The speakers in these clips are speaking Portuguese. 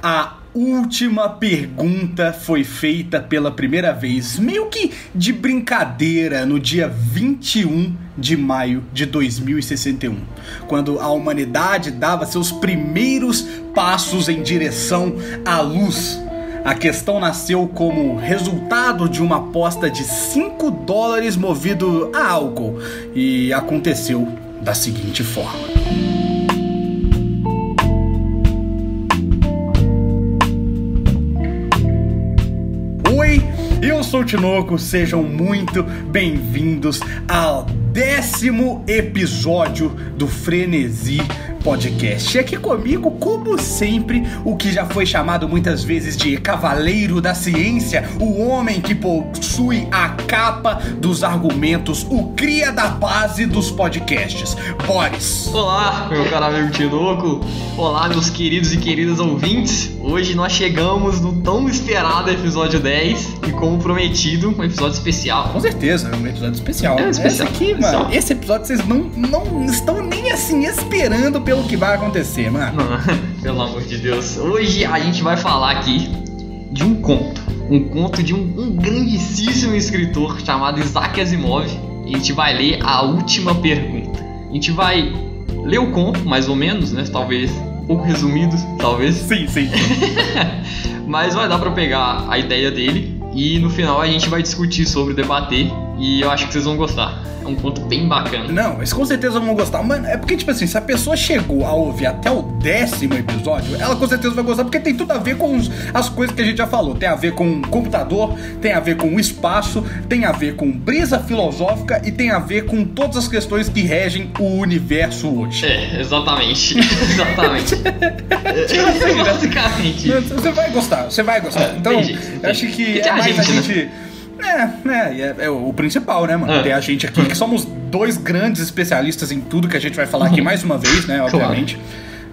A última pergunta foi feita pela primeira vez, meio que de brincadeira, no dia 21 de maio de 2061, quando a humanidade dava seus primeiros passos em direção à luz. A questão nasceu como resultado de uma aposta de 5 dólares movido a álcool e aconteceu da seguinte forma. Sou o Tinoco, sejam muito bem-vindos ao décimo episódio do Frenesi Podcast. Aqui comigo, como sempre, o que já foi chamado muitas vezes de Cavaleiro da Ciência, o homem que possui a capa dos argumentos, o cria da base dos podcasts, Boris. Olá, meu caro amigo Tinoco. Olá, meus queridos e queridas ouvintes. Hoje nós chegamos no tão esperado episódio 10 e, como prometido, um episódio especial. Com certeza, é um episódio especial. É um especial. Esse aqui, mano, Especial. esse episódio vocês não, não estão nem assim esperando pelo que vai acontecer, mano. Pelo amor de Deus. Hoje a gente vai falar aqui de um conto. Um conto de um, um grandíssimo escritor chamado Isaac Asimov. E a gente vai ler a última pergunta. A gente vai ler o conto, mais ou menos, né? Talvez pouco resumido, talvez. Sim, sim. Mas vai dar pra pegar a ideia dele e no final a gente vai discutir sobre, debater e eu acho que vocês vão gostar. É um conto bem bacana. Não, mas com certeza vão gostar. Mano, é porque, tipo assim, se a pessoa chegou a ouvir até o décimo episódio, ela com certeza vai gostar, porque tem tudo a ver com os- as coisas que a gente já falou. Tem a ver com computador, tem a ver com o espaço, tem a ver com brisa filosófica e tem a ver com todas as questões que regem o universo hoje. É, exatamente. exatamente. É, basicamente. Você vai gostar, você vai gostar. É, então, jeito, eu acho que é tem a mais a gente, né? É, né, é, é o principal, né, mano? É. Tem a gente aqui que somos dois grandes especialistas em tudo que a gente vai falar aqui mais uma vez, né? Obviamente.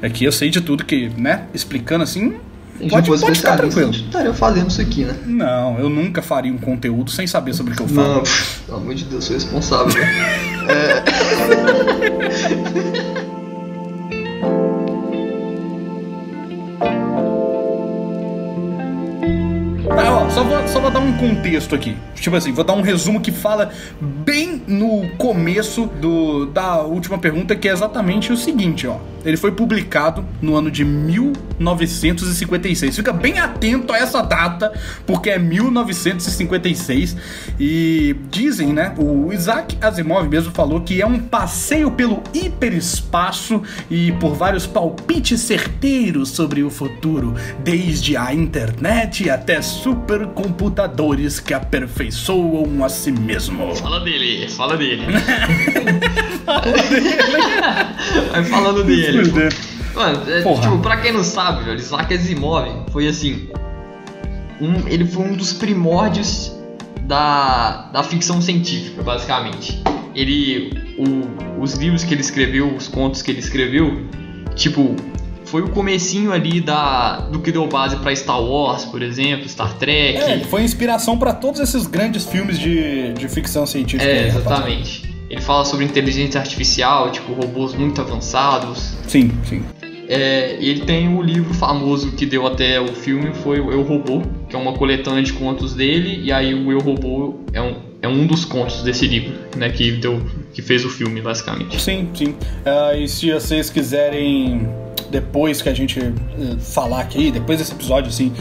Aqui eu sei de tudo que, né? Explicando assim. Pode, pode ficar tranquilo. Não estaria fazendo isso aqui, né? Não, eu nunca faria um conteúdo sem saber sobre o que eu falo. Não, pelo amor de Deus, sou responsável. né? Tá, só vou, só vou dar um contexto aqui. Tipo assim, vou dar um resumo que fala bem no começo do, da última pergunta, que é exatamente o seguinte, ó. Ele foi publicado no ano de 1956. Fica bem atento a essa data, porque é 1956. E dizem, né? O Isaac Asimov mesmo falou que é um passeio pelo hiperespaço e por vários palpites certeiros sobre o futuro, desde a internet até supercomputadores que aperfeiçoam a si mesmo. Fala dele, fala dele. Vai falando dele. Mano, é, tipo, pra quem não sabe, velho, Isaac Asimov foi assim. Um, ele foi um dos primórdios da, da ficção científica, basicamente. Ele. o- os livros que ele escreveu, os contos que ele escreveu, tipo, foi o comecinho ali da, do que deu base pra Star Wars, por exemplo, Star Trek. É, foi inspiração pra todos esses grandes filmes de, de ficção científica. É, aí, rapaz. exatamente. Ele fala sobre inteligência artificial, tipo, robôs muito avançados. Sim, sim. É, ele tem o livro famoso que deu até o filme, foi o Eu Robô, que é uma coletânea de contos dele, e aí o Eu Robô é um, é um dos contos desse livro, né, que, deu, que fez o filme, basicamente. Sim, sim. Ah, e se vocês quiserem, depois que a gente eh, falar aqui, depois desse episódio, assim,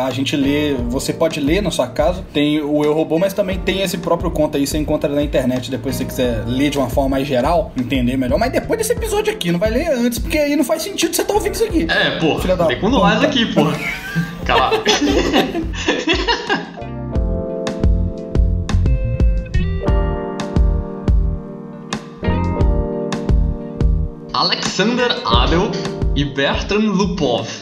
a gente lê, você pode ler na sua casa, tem o Eu Robô, mas também tem esse próprio conto aí, você encontra na internet, depois se você quiser ler de uma forma mais geral, entender melhor, mas depois desse episódio aqui, não vai ler antes, porque aí não faz sentido você estar ouvindo isso aqui. É, pô, vem com nós aqui, pô. Cala. Alexander Adel e Bertrand Lupov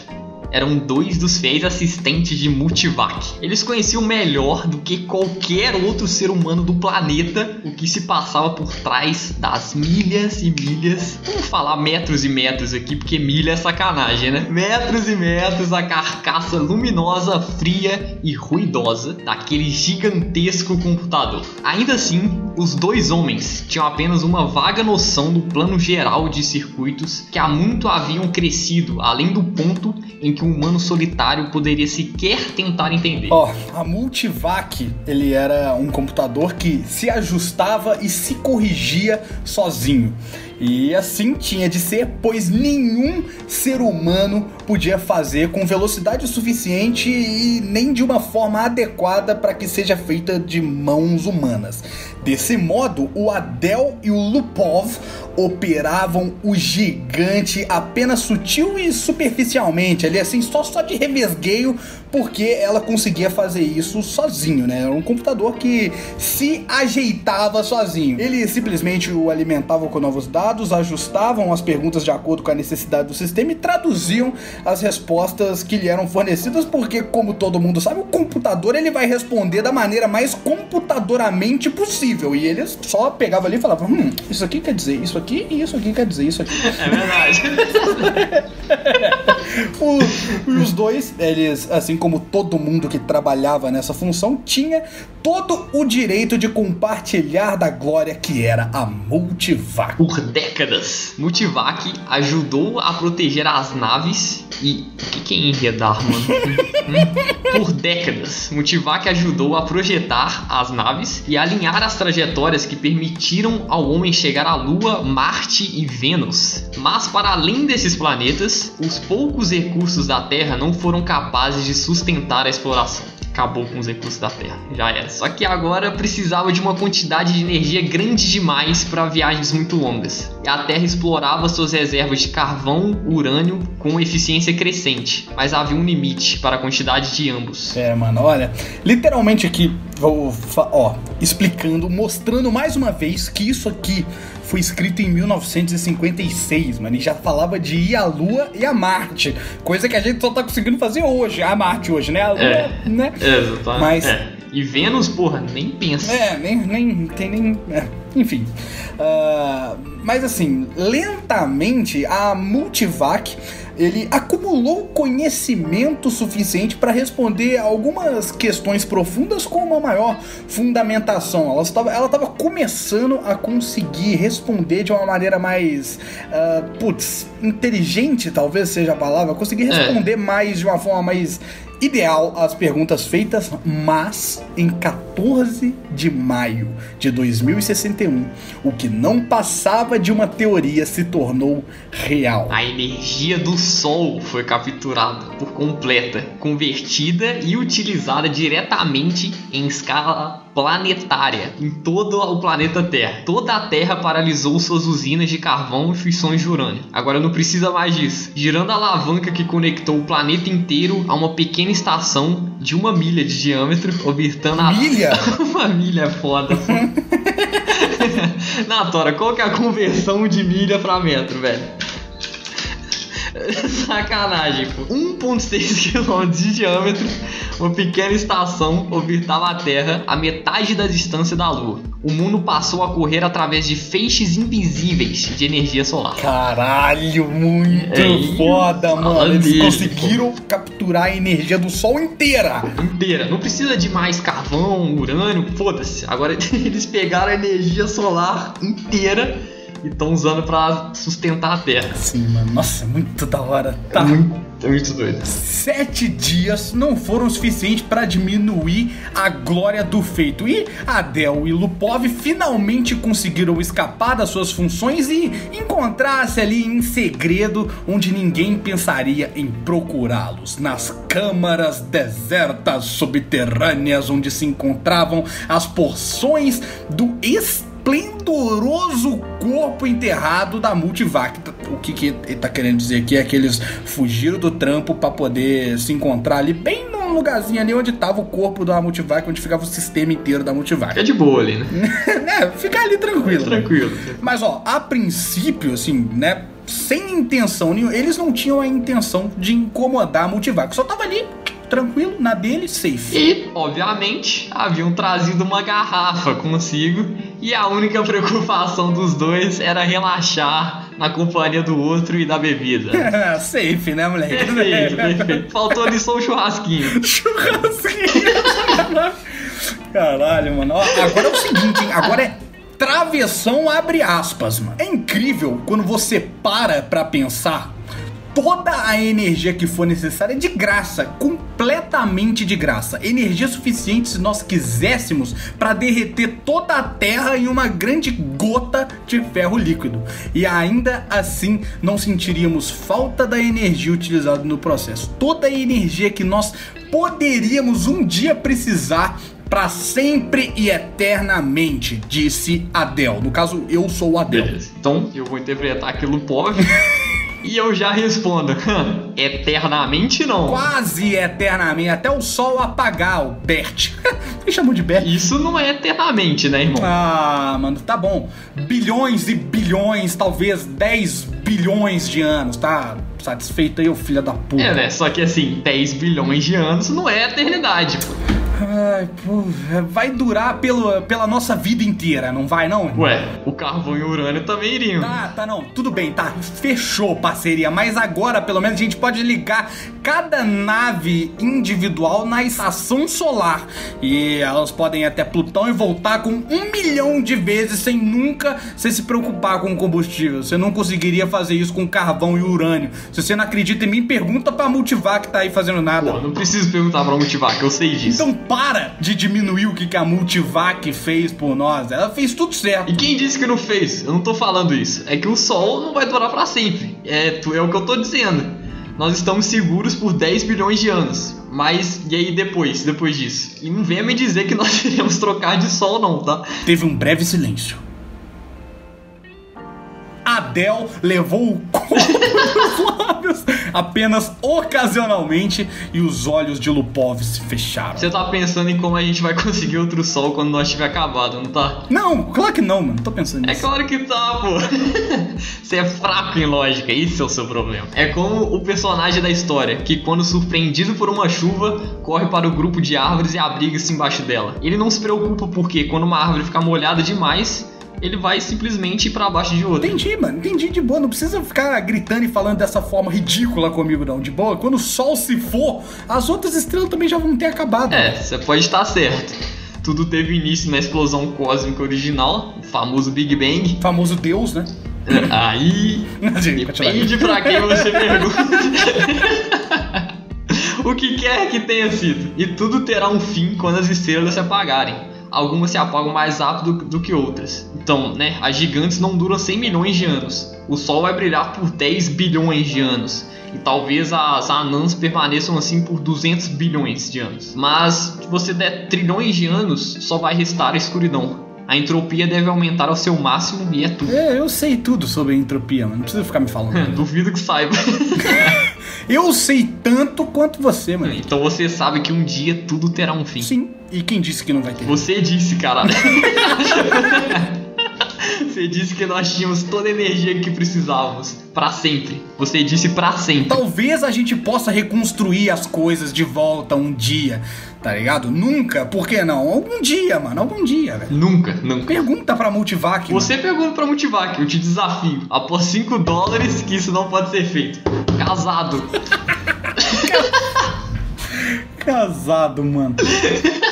eram dois dos fiéis assistentes de Multivac. Eles conheciam melhor do que qualquer outro ser humano do planeta o que se passava por trás das milhas e milhas. Vamos falar metros e metros aqui, porque milha é sacanagem, né? Metros e metros da carcaça luminosa, fria e ruidosa daquele gigantesco computador. Ainda assim, os dois homens tinham apenas uma vaga noção do plano geral de circuitos que há muito haviam crescido, além do ponto em que que um humano solitário poderia sequer tentar entender. Ó, a Multivac, ele era um computador que se ajustava e se corrigia sozinho. E assim tinha de ser, pois nenhum ser humano podia fazer com velocidade suficiente e nem de uma forma adequada para que seja feita de mãos humanas. Desse modo, o Adel e o Lupov operavam o gigante apenas sutil e superficialmente, ali assim, só, só de revesgueio, porque ela conseguia fazer isso sozinho, né? Era um computador que se ajeitava sozinho. Ele simplesmente o alimentava com novos dados, ajustavam as perguntas de acordo com a necessidade do sistema e traduziam as respostas que lhe eram fornecidas, porque como todo mundo sabe, o computador ele vai responder da maneira mais computadoramente possível. E ele só pegava ali e falava: "Hum, isso aqui quer dizer isso aqui e isso aqui quer dizer isso aqui". É verdade. O- os dois, eles, assim como todo mundo que trabalhava nessa função, tinha todo o direito de compartilhar da glória que era a Multivac. Por décadas, Multivac ajudou a proteger as naves e. O que, que é enredar, mano? Hum? Por décadas, Multivac ajudou a projetar as naves e alinhar as trajetórias que permitiram ao homem chegar à Lua, Marte e Vênus. Mas, para além desses planetas, os poucos recursos da Terra não foram capazes de sustentar a exploração acabou com os recursos da Terra. Já era. Só que agora precisava de uma quantidade de energia grande demais para viagens muito longas. E a Terra explorava suas reservas de carvão, urânio com eficiência crescente, mas havia um limite para a quantidade de ambos. É, mano, olha, literalmente aqui, vou, ó, explicando, mostrando mais uma vez que isso aqui foi escrito em 1956, mano, e já falava de ir à Lua e a Marte, coisa que a gente só tá conseguindo fazer hoje, a Marte hoje, né? A Lua, É. né? Exatamente. Mas- É. E Vênus, porra, nem pensa. É, nem, nem tem nem. é, enfim. Ah, mas assim, lentamente a Multivac ele acumulou conhecimento suficiente para responder algumas questões profundas com uma maior fundamentação. Ela estava, ela estava começando a conseguir responder de uma maneira mais, ah, putz, inteligente, talvez seja a palavra, conseguir É. responder mais de uma forma mais ideal as perguntas feitas, mas em 14 de maio de 2061, o que não passava de uma teoria se tornou real. A energia do Sol foi capturada por completa, convertida e utilizada diretamente em escala planetária em todo o planeta Terra. Toda a Terra paralisou suas usinas de carvão e fissões de urânio. Agora não precisa mais disso. Girando a alavanca que conectou o planeta inteiro a uma pequena estação de uma milha de diâmetro, orbitando a Milha? uma milha é foda. Na Tora, qual que é a conversão de milha pra metro, velho? Sacanagem, pô. 1,6 km de diâmetro, uma pequena estação orbitava a Terra a metade da distância da Lua. O mundo passou a correr através de feixes invisíveis de energia solar. Caralho, muito É, foda, mano. Eles dele, conseguiram capturar a energia do Sol inteira. Inteira. Não precisa de mais carvão, urânio, foda-se. Agora eles pegaram a energia solar inteira e estão usando pra sustentar a Terra. Sim, mano. Nossa, muito da hora. Tá. É muito doido. Sete dias não foram suficientes para diminuir a glória do feito. E Adel e Lupov finalmente conseguiram escapar das suas funções e encontrar-se ali em segredo, onde ninguém pensaria em procurá-los. Nas câmaras desertas subterrâneas, onde se encontravam as porções do esplendoroso corpo enterrado da Multivac. O que, que ele tá querendo dizer aqui é que eles fugiram do trampo pra poder se encontrar ali, bem num lugarzinho ali onde tava o corpo da Multivac, onde ficava o sistema inteiro da Multivac. Fica de boa ali, né? é, ficar ali tranquilo. Tranquilo. Mas ó, a princípio, assim, né? Sem intenção nenhuma, eles não tinham a intenção de incomodar a Multivac. Só tava ali, tranquilo, na dele, safe. E, obviamente, haviam trazido uma garrafa consigo e a única preocupação dos dois era relaxar na companhia do outro e da bebida. safe, né, moleque? Perfeito, perfeito. Faltou ali só um churrasquinho. Churrasquinho. Caralho, mano. Ó, agora é o seguinte, hein? Agora é travessão abre aspas, mano. É incrível quando você para pra pensar toda a energia que for necessária de graça, completamente de graça. Energia suficiente se nós quiséssemos para derreter toda a Terra em uma grande gota de ferro líquido. E ainda assim não sentiríamos falta da energia utilizada no processo. Toda a energia que nós poderíamos um dia precisar para sempre e eternamente, disse Adel. No caso, eu sou o Adel. Beleza. Então eu vou interpretar aquilo pobre. E eu já respondo, eternamente não. Quase eternamente, até o sol apagar, o Bert. Me chamou de Bert. Isso não é eternamente, né, irmão? Ah, mano, tá bom. Bilhões e bilhões, talvez 10 bilhões de anos, tá? Satisfeito aí, ô filho da puta. É, né? Só que assim, 10 bilhões de anos não é eternidade, pô. Ai, pô, vai durar pelo, pela nossa vida inteira, não vai não? Ué, o carvão e o urânio também iriam. Tá, tá, não. Tudo bem, tá. Fechou parceria. Mas agora, pelo menos, a gente pode ligar cada nave individual na estação solar. E elas podem ir até Plutão e voltar com um milhão de vezes sem nunca você se preocupar com o combustível. Você não conseguiria fazer isso com carvão e urânio. Se você não acredita em mim, pergunta pra Multivac que tá aí fazendo nada. Pô, não preciso perguntar pra Multivac, eu sei disso. Então para de diminuir o que que a Multivac fez por nós. Ela fez tudo certo. E quem disse que não fez? Eu não tô falando isso. É que o Sol não vai durar pra sempre. É, é o que eu tô dizendo. Nós estamos seguros por 10 bilhões de anos. Mas e aí depois, depois disso? E não venha me dizer que nós iremos trocar de Sol não, tá? Teve um breve silêncio. Adel levou o corpo dos lábios apenas ocasionalmente e os olhos de Lupov se fecharam. Você tá pensando em como a gente vai conseguir outro Sol quando nós tiver acabado, não tá? Não, claro que não, mano. Tô pensando É nisso. claro que tá, pô. Você é fraco em lógica, isso é o seu problema. É como o personagem da história, que quando surpreendido por uma chuva, corre para o grupo de árvores e abriga-se embaixo dela. Ele não se preocupa porque quando uma árvore ficar molhada demais, ele vai simplesmente ir para baixo de outra. Entendi, mano. Entendi de boa. Não precisa ficar gritando e falando dessa forma ridícula comigo, não. De boa. Quando o sol se for, as outras estrelas também já vão ter acabado. É, você pode estar certo. Tudo teve início na explosão cósmica original, o famoso Big Bang. O famoso Deus, né? Aí Continua. Depende pra quem você pergunta. o que quer que tenha sido. E tudo terá um fim quando as estrelas se apagarem. Algumas se apagam mais rápido do que outras. Então, né, as gigantes não duram 100 milhões de anos. O Sol vai brilhar por 10 bilhões de anos. E talvez as anãs permaneçam assim por 200 bilhões de anos. Mas se você der trilhões de anos, só vai restar a escuridão. A entropia deve aumentar ao seu máximo e é tudo. É, eu sei tudo sobre entropia, mano. Não precisa ficar me falando. Duvido que saiba. eu sei tanto quanto você, mano. Então você sabe que um dia tudo terá um fim. Sim. E quem disse que não vai ter? Você disse, caralho. Você disse que nós tínhamos toda a energia que precisávamos. Pra sempre. Você disse pra sempre. Talvez a gente possa reconstruir as coisas de volta um dia, tá ligado? Nunca, por que não? Algum dia, mano, algum dia, velho. Nunca, nunca. Pergunta pra Multivac. Você pergunta pra Multivac, eu te desafio. Após 5 dólares, que isso não pode ser feito. Casado. mano. Casado, mano.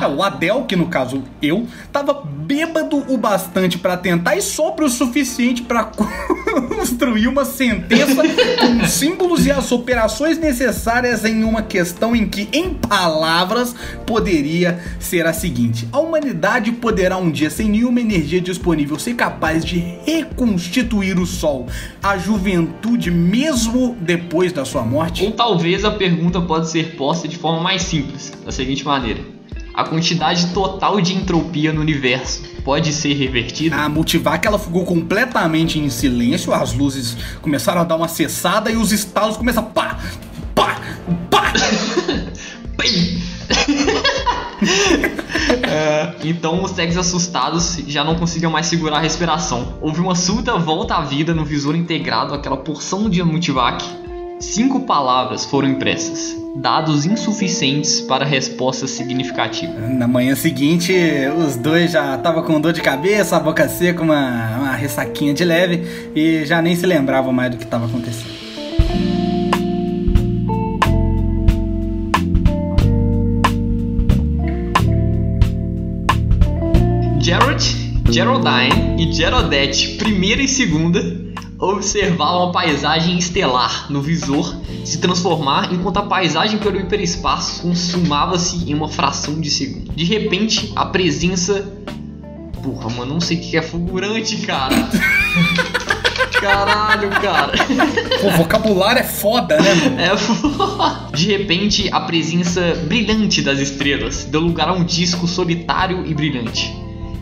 É, o Adel, que no caso eu, tava bêbado o bastante pra tentar e sóbrio o suficiente pra construir uma sentença com símbolos e as operações necessárias em uma questão em que, em palavras, poderia ser a seguinte: a humanidade poderá um dia, sem nenhuma energia disponível, ser capaz de reconstituir o Sol, a juventude, mesmo depois da sua morte? Ou talvez a pergunta pode ser posta de forma mais simples, da seguinte maneira: A quantidade total de entropia no universo pode ser revertida? A Multivac ela ficou completamente em silêncio, as luzes começaram a dar uma cessada e os estalos começaram pá, pá, pá. Pim! É, então os tags assustados já não conseguiam mais segurar a respiração. Houve uma súbita volta à vida no visor integrado àquela porção de Multivac. Cinco palavras foram impressas, dados insuficientes para respostas significativas. Na manhã seguinte, os dois já estavam com dor de cabeça, a boca seca, uma, uma ressaquinha de leve e já nem se lembravam mais do que estava acontecendo. Gerald, Geraldine e Geraldette, primeira e segunda, observar uma paisagem estelar no visor se transformar enquanto a paisagem pelo hiperespaço consumava-se em uma fração de segundo. De repente, a presença. Porra, mano, não sei o que é fulgurante, cara. Caralho, cara. O vocabulário é foda, né, mano? É foda. De repente, a presença brilhante das estrelas deu lugar a um disco solitário e brilhante,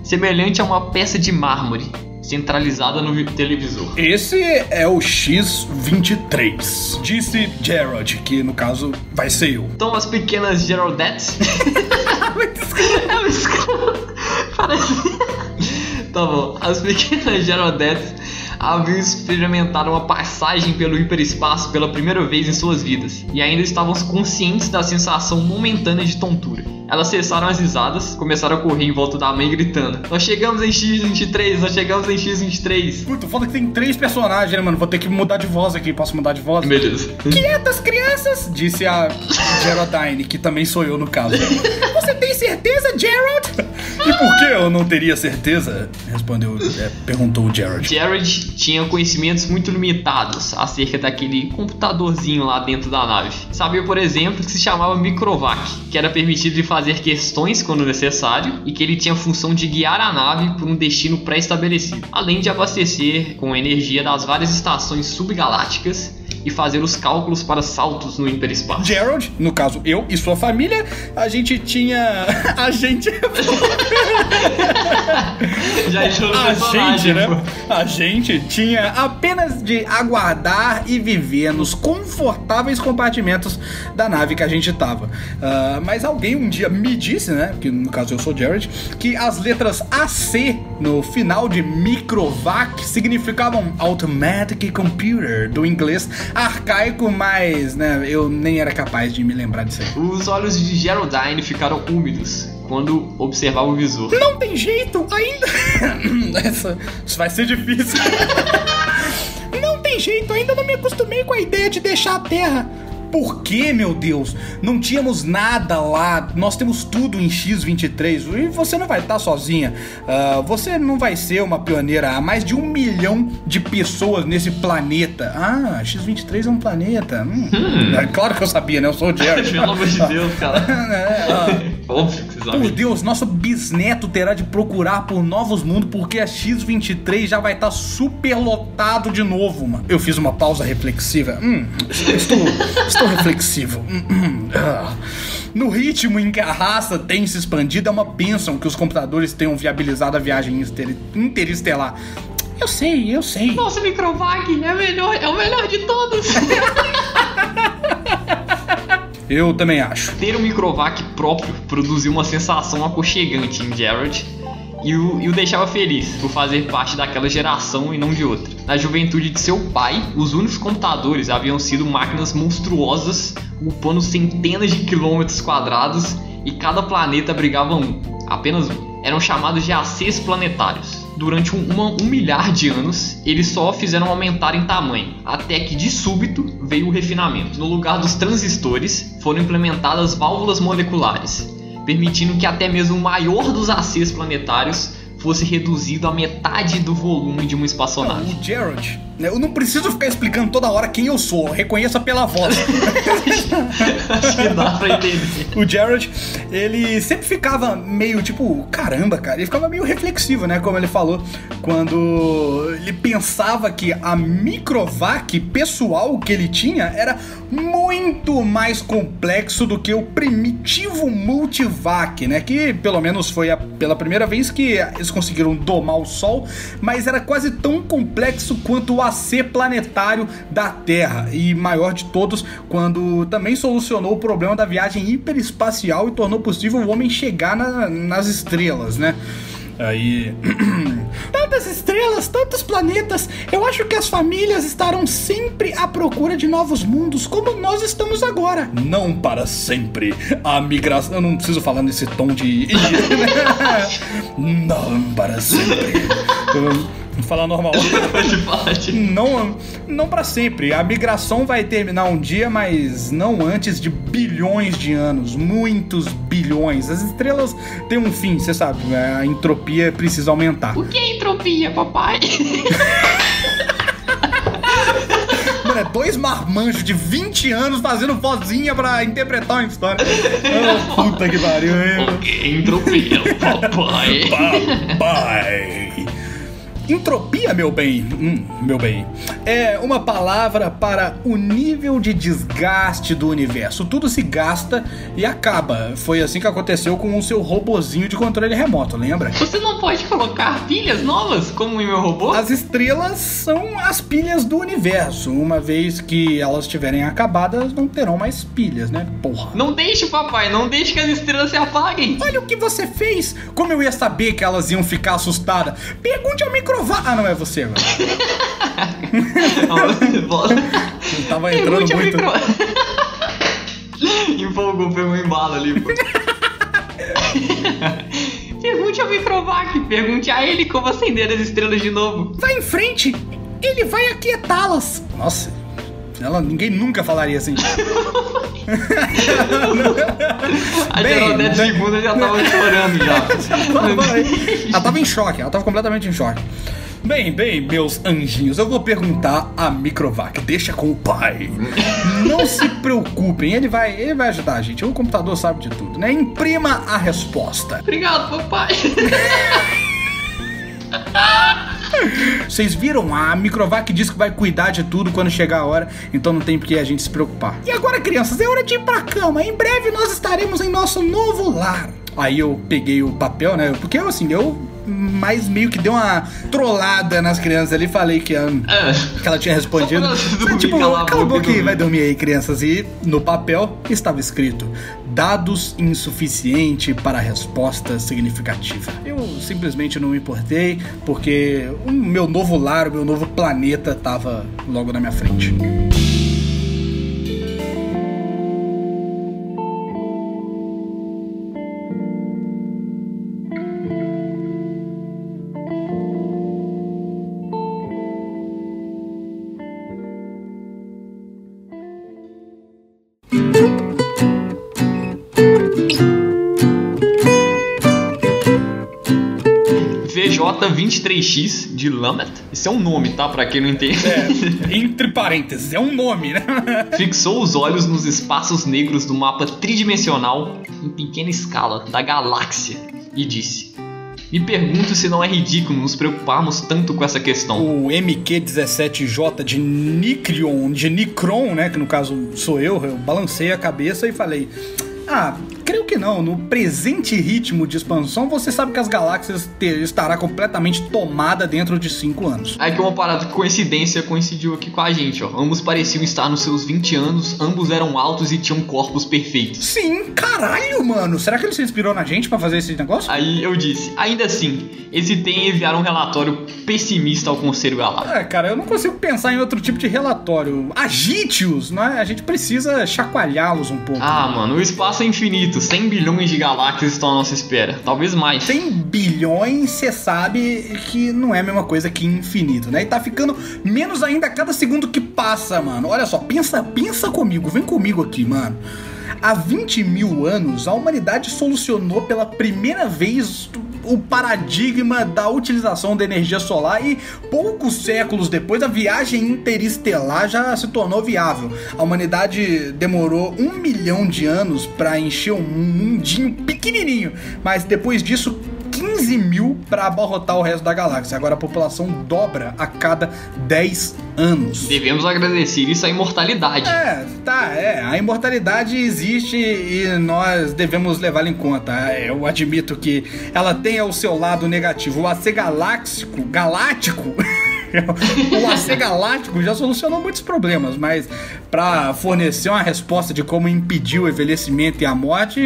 semelhante a uma peça de mármore centralizada no televisor. Esse é o X23. Disse Gerald, que no caso vai ser eu. Então as pequenas Geraldettes. é. Parece. Tá bom. As pequenas Geraldettes haviam experimentado uma passagem pelo hiperespaço pela primeira vez em suas vidas e ainda estavam conscientes da sensação momentânea de tontura. Elas cessaram as risadas, começaram a correr em volta da mãe gritando: Nós chegamos em X23, nós chegamos em X23. Puta, foda que tem três personagens, né, mano? Vou ter que mudar de voz aqui. Posso mudar de voz? Beleza. Quietas, crianças! Disse a Geraldine, que também sou eu no caso. Você tem certeza, Gerald? E por que eu não teria certeza? Respondeu, é, perguntou o Gerald. Jared tinha conhecimentos muito limitados acerca daquele computadorzinho lá dentro da nave. Sabia, por exemplo, que se chamava Microvac, que era permitido de fazer questões quando necessário e que ele tinha a função de guiar a nave por um destino pré-estabelecido, além de abastecer com energia das várias estações subgalácticas e fazer os cálculos para saltos no hiperespaço. Gerald, no caso eu e sua família, a gente tinha. A gente. Já entrou A gente, né? pô. A gente tinha apenas de aguardar e viver nos confortáveis compartimentos da nave que a gente tava. Ah, mas alguém um dia me disse, né? Que no caso eu sou Jared, que as letras AC no final de Microvac significavam Automatic Computer, do inglês arcaico, mas né, eu nem era capaz de me lembrar disso aí. Os olhos de Geraldine ficaram úmidos quando observava o visor. Não tem jeito ainda. Essa, isso vai ser difícil. não tem jeito, ainda não me acostumei com a ideia de deixar a Terra. Por que, meu Deus? Não tínhamos nada lá. Nós temos tudo em X23 e você não vai estar sozinha. Ah, você não vai ser uma pioneira. Há mais de um milhão de pessoas nesse planeta. Ah, X23 é um planeta. Hum. É claro que eu sabia, né? Eu sou o Jerry. Pelo amor de Deus, cara. É. Óbvio que Por. Deus, nosso bisneto terá de procurar por novos mundos porque a X23 já vai estar super lotado de novo, mano. Eu fiz uma pausa reflexiva. Hum, estou, reflexivo. No ritmo em que a raça tem se expandido, é uma bênção que os computadores tenham viabilizado a viagem inter- interestelar. Eu sei, eu sei. Nossa, Microvac é, melhor, é o melhor de todos. Eu também acho. Ter um Microvac próprio produziu uma sensação aconchegante em Jared e o, e o deixava feliz por fazer parte daquela geração e não de outra. Na juventude de seu pai, os únicos computadores haviam sido máquinas monstruosas ocupando centenas de quilômetros quadrados e cada planeta abrigava um, apenas um. Eram chamados de ACs planetários. Durante um, uma- um milhar de anos, eles só fizeram aumentar em tamanho, até que de súbito veio o refinamento. No lugar dos transistores, foram implementadas válvulas moleculares, permitindo que até mesmo o maior dos ACs planetários fosse reduzido à metade do volume de uma espaçonave. O eu não preciso ficar explicando toda hora quem eu sou, reconheça pela voz. Acho que dá pra entender. o Jared, ele sempre ficava meio tipo, caramba, cara, ele ficava meio reflexivo, né? Como ele falou, quando ele pensava que a microvac pessoal que ele tinha era muito mais complexo do que o primitivo multivac, né? Que pelo menos foi a- pela primeira vez que eles conseguiram domar o Sol, mas era quase tão complexo quanto o AC planetário da Terra e maior de todos quando também solucionou o problema da viagem hiperespacial e tornou possível o homem chegar na- nas estrelas, né? Aí. Tantas estrelas, tantos planetas. Eu acho que as famílias estarão sempre à procura de novos mundos, como nós estamos agora. Não para sempre. A migração. Eu não preciso falar nesse tom de. não para sempre. Falar normal. Pode falar de- Não, não para sempre. A migração vai terminar um dia, mas não antes de bilhões de anos, muitos bilhões. As estrelas têm um fim, você sabe. A entropia precisa aumentar. O que é entropia, papai? né? Dois marmanjos de 20 anos fazendo vozinha pra interpretar uma história. Oh, puta que pariu, hein? Entropia, papai. Papai. Entropia, meu bem, hum, meu bem, é uma palavra para o nível de desgaste do universo. Tudo se gasta e acaba. Foi assim que aconteceu com o seu robozinho de controle remoto, lembra? Você não pode colocar pilhas novas como em meu robô? As estrelas são as pilhas do universo. Uma vez que elas estiverem acabadas, não terão mais pilhas, né? Porra. Não deixe, papai, não deixe que as estrelas se apaguem. Olha o que você fez! Como eu ia saber que elas iam ficar assustadas? Pergunte ao microfone. Ah, não é você agora. Eu tava entrando ao muito. micro- Empolgou, pegou um embalo ali, pô. Pergunte ao Microvac, pergunte a ele como acender as estrelas de novo. Vai em frente! Ele vai aquietá-las! Nossa, ela, ninguém nunca falaria assim. A Bem, Gerodete né? segunda já tava chorando já. ela tava em choque, ela tava completamente em choque. Bem, bem, meus anjinhos, eu vou perguntar a Microvac. Deixa com o pai. Não se preocupem, ele vai, ele vai ajudar a gente. O computador sabe de tudo, né? Imprima a resposta. Obrigado, papai. Vocês viram? A Microvac diz que vai cuidar de tudo quando chegar a hora, então não tem por que a gente se preocupar. E agora, crianças, é hora de ir pra cama. Em breve nós estaremos em nosso novo lar. Aí eu peguei o papel, né? Porque assim, eu mais meio que dei uma trollada nas crianças ali, falei que, ah, É. que ela tinha respondido. Dormir, tipo, calar a cala a boca e vai dormir aí, crianças. E no papel estava escrito: dados insuficiente para resposta significativa. Eu simplesmente não me importei, porque o meu novo lar, o meu novo planeta tava logo na minha frente. VJ23X de Lamet. Isso é um nome, tá? Pra quem não entende. É, entre parênteses, é um nome, né? Fixou os olhos nos espaços negros do mapa tridimensional em pequena escala da galáxia e disse: Me pergunto se não é ridículo nos preocuparmos tanto com essa questão. O MQ-17J de Nicrion, de Nicron, né? Que no caso sou eu, eu balancei a cabeça e falei. Ah, creio que não. No presente ritmo de expansão, você sabe que as galáxias estará completamente tomada dentro de 5 anos. Aí que uma parada que coincidência coincidiu aqui com a gente, ó. Ambos pareciam estar nos seus 20 anos, ambos eram altos e tinham corpos perfeitos. Sim, caralho, mano. Será que ele se inspirou na gente pra fazer esse negócio? Aí eu disse, ainda assim, hesitei em enviar um relatório pessimista ao Conselho Galáctico. É, cara, eu não consigo pensar em outro tipo de relatório. Agite-os, né? A gente precisa chacoalhá-los um pouco. Ah, mano, o espaço é infinito, 100 bilhões de galáxias estão à nossa espera, talvez mais. 100 bilhões, você sabe que não é a mesma coisa que infinito, né? E tá ficando menos ainda a cada segundo que passa, mano. Olha só, pensa, pensa comigo, vem comigo aqui, mano. Há 20 mil anos, a humanidade solucionou pela primeira vez o paradigma da utilização da energia solar e poucos séculos depois a viagem interestelar já se tornou viável. A humanidade demorou um milhão de anos para encher um mundinho pequenininho, mas depois disso 15 mil para abarrotar o resto da galáxia. Agora a população dobra a cada 10 anos. Devemos agradecer isso à imortalidade. É, tá, é. A imortalidade existe e nós devemos levá-la em conta. Eu admito que ela tem ao seu lado negativo. O AC galáxico, galáctico. o AC galáctico já solucionou muitos problemas, mas para fornecer uma resposta de como impedir o envelhecimento e a morte,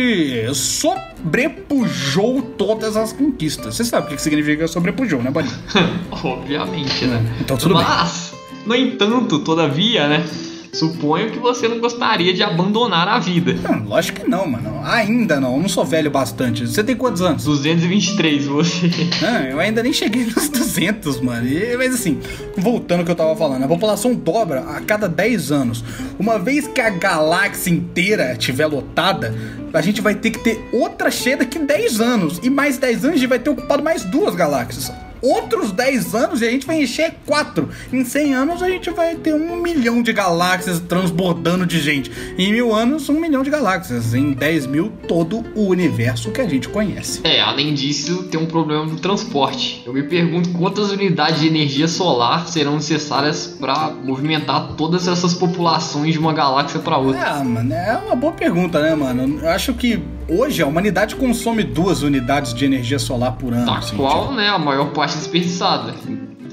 sobrepujou todas as conquistas. Você sabe o que significa sobrepujou, né, Boninho? Obviamente, né? Então tudo bem. Mas, no entanto, todavia, né? Suponho que você não gostaria de abandonar a vida. Não, lógico que não, mano. Ainda não. Eu não sou velho bastante. Você tem quantos anos? 223, você. Ah, eu ainda nem cheguei nos 200, mano. E- mas assim, voltando ao que eu tava falando, a população dobra a cada 10 anos. Uma vez que a galáxia inteira estiver lotada, a gente vai ter que ter outra cheia daqui 10 anos. E mais 10 anos a gente vai ter ocupado mais duas galáxias. Outros 10 anos e a gente vai encher 4. Em 100 anos a gente vai ter um milhão de galáxias transbordando de gente. Em mil anos, um milhão de galáxias. Em 10 mil, todo o universo que a gente conhece. É, além disso, tem um problema do transporte. Eu me pergunto quantas unidades de energia solar serão necessárias para movimentar todas essas populações de uma galáxia para outra. Ah, mano, é uma boa pergunta, né, mano? Eu acho que hoje a humanidade consome duas unidades de energia solar por ano. Da assim, qual, tipo. né, a maior parte desperdiçada.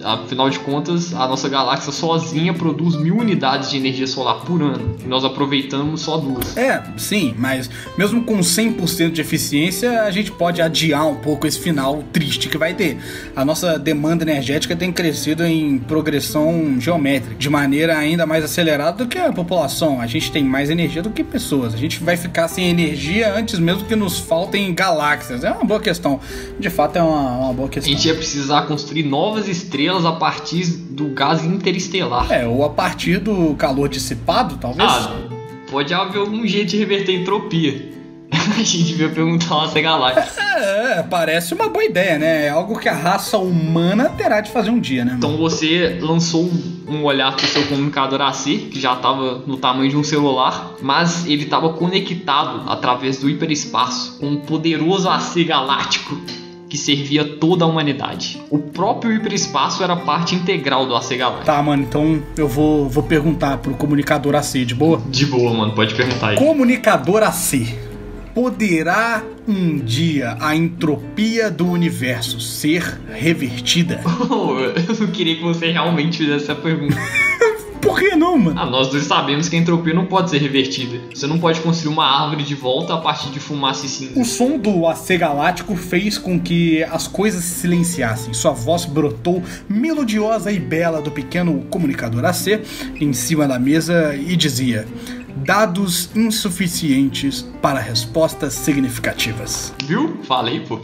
Afinal de contas, a nossa galáxia sozinha produz mil unidades de energia solar por ano. E nós aproveitamos só duas. É, sim, mas mesmo com 100% de eficiência, a gente pode adiar um pouco esse final triste que vai ter. A nossa demanda energética tem crescido em progressão geométrica, de maneira ainda mais acelerada do que a população. A gente tem mais energia do que pessoas. A gente vai ficar sem energia antes mesmo que nos faltem galáxias. É uma boa questão. De fato, é uma, uma boa A questão. gente ia precisar construir novas estrelas a partir do gás interestelar. É, ou a partir do calor dissipado, talvez. Ah, pode haver algum jeito de reverter a entropia. A gente devia perguntar a nossa galáxia. É, parece uma boa ideia, né? É algo que a raça humana terá de fazer um dia, né? Então você lançou um olhar pro seu comunicador AC, que já estava no tamanho de um celular, mas ele estava conectado através do hiperespaço com um poderoso AC galáctico que servia toda a humanidade. O próprio hiperespaço era parte integral do AC galáctico. Tá, mano, então eu vou, vou perguntar pro comunicador AC, de boa? De boa, mano, pode perguntar aí. Comunicador AC. Poderá um dia a entropia do universo ser revertida? eu não queria que você realmente fizesse essa pergunta. Por que não, mano? Ah, nós dois sabemos que a entropia não pode ser revertida. Você não pode construir uma árvore de volta a partir de fumaça e cinza. O som do AC Galáctico fez com que as coisas se silenciassem. Sua voz brotou melodiosa e bela do pequeno comunicador AC em cima da mesa e dizia: Dados insuficientes para respostas significativas. Viu? Falei, pô.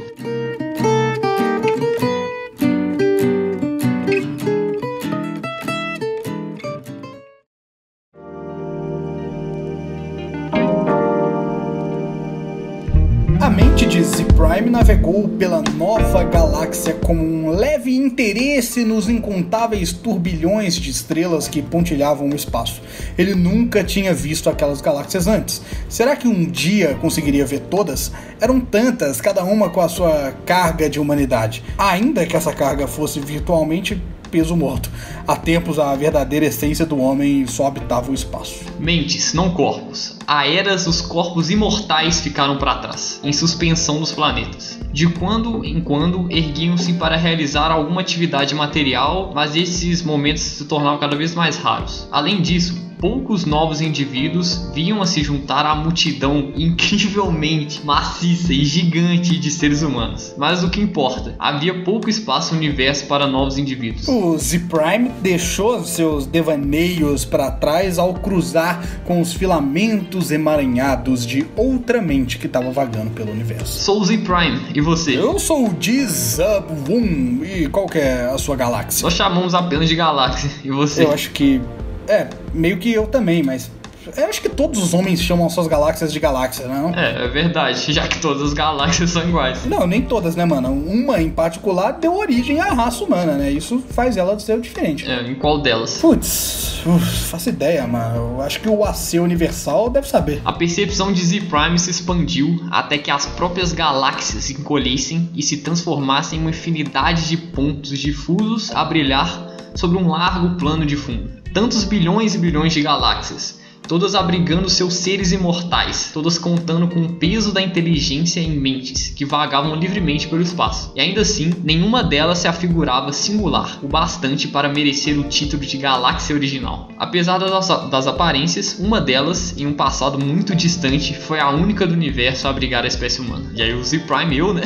Pela nova galáxia com um leve interesse nos incontáveis turbilhões de estrelas que pontilhavam o espaço. Ele nunca tinha visto aquelas galáxias antes. Será que um dia conseguiria ver todas? Eram tantas, cada uma com a sua carga de humanidade. Ainda que essa carga fosse virtualmente peso morto. Há tempos a verdadeira essência do homem só habitava o espaço. Mentes, não corpos. Há eras os corpos imortais ficaram para trás, em suspensão dos planetas. De quando em quando erguiam-se para realizar alguma atividade material, mas esses momentos se tornavam cada vez mais raros. Além disso, poucos novos indivíduos vinham a se juntar à multidão incrivelmente maciça e gigante de seres humanos. Mas o que importa, havia pouco espaço no universo para novos indivíduos. O Z-Prime deixou seus devaneios para trás ao cruzar com os filamentos emaranhados de outra mente que estava vagando pelo universo. Sou o Z-Prime, e você? Eu sou o Dizabum, e qual que é a sua galáxia? Nós chamamos apenas de galáxia, e você? Eu acho que. É, meio que eu também, mas. Eu acho que todos os homens chamam suas galáxias de galáxia, não? É, é verdade, já que todas as galáxias são iguais. Não, nem todas, né, mano? Uma em particular deu origem à raça humana, né? Isso faz ela ser diferente. É, em qual delas? Putz, faço ideia, mano. Eu acho que o AC Universal deve saber. A percepção de Z-Prime se expandiu até que as próprias galáxias se encolhessem e se transformassem em uma infinidade de pontos difusos a brilhar sobre um largo plano de fundo. Tantos bilhões e bilhões de galáxias, todas abrigando seus seres imortais, todas contando com o peso da inteligência em mentes que vagavam livremente pelo espaço. E ainda assim, nenhuma delas se afigurava singular o bastante para merecer o título de galáxia original. Apesar das, das aparências, uma delas, em um passado muito distante, foi a única do universo a abrigar a espécie humana. E aí o Z-Prime, eu, né?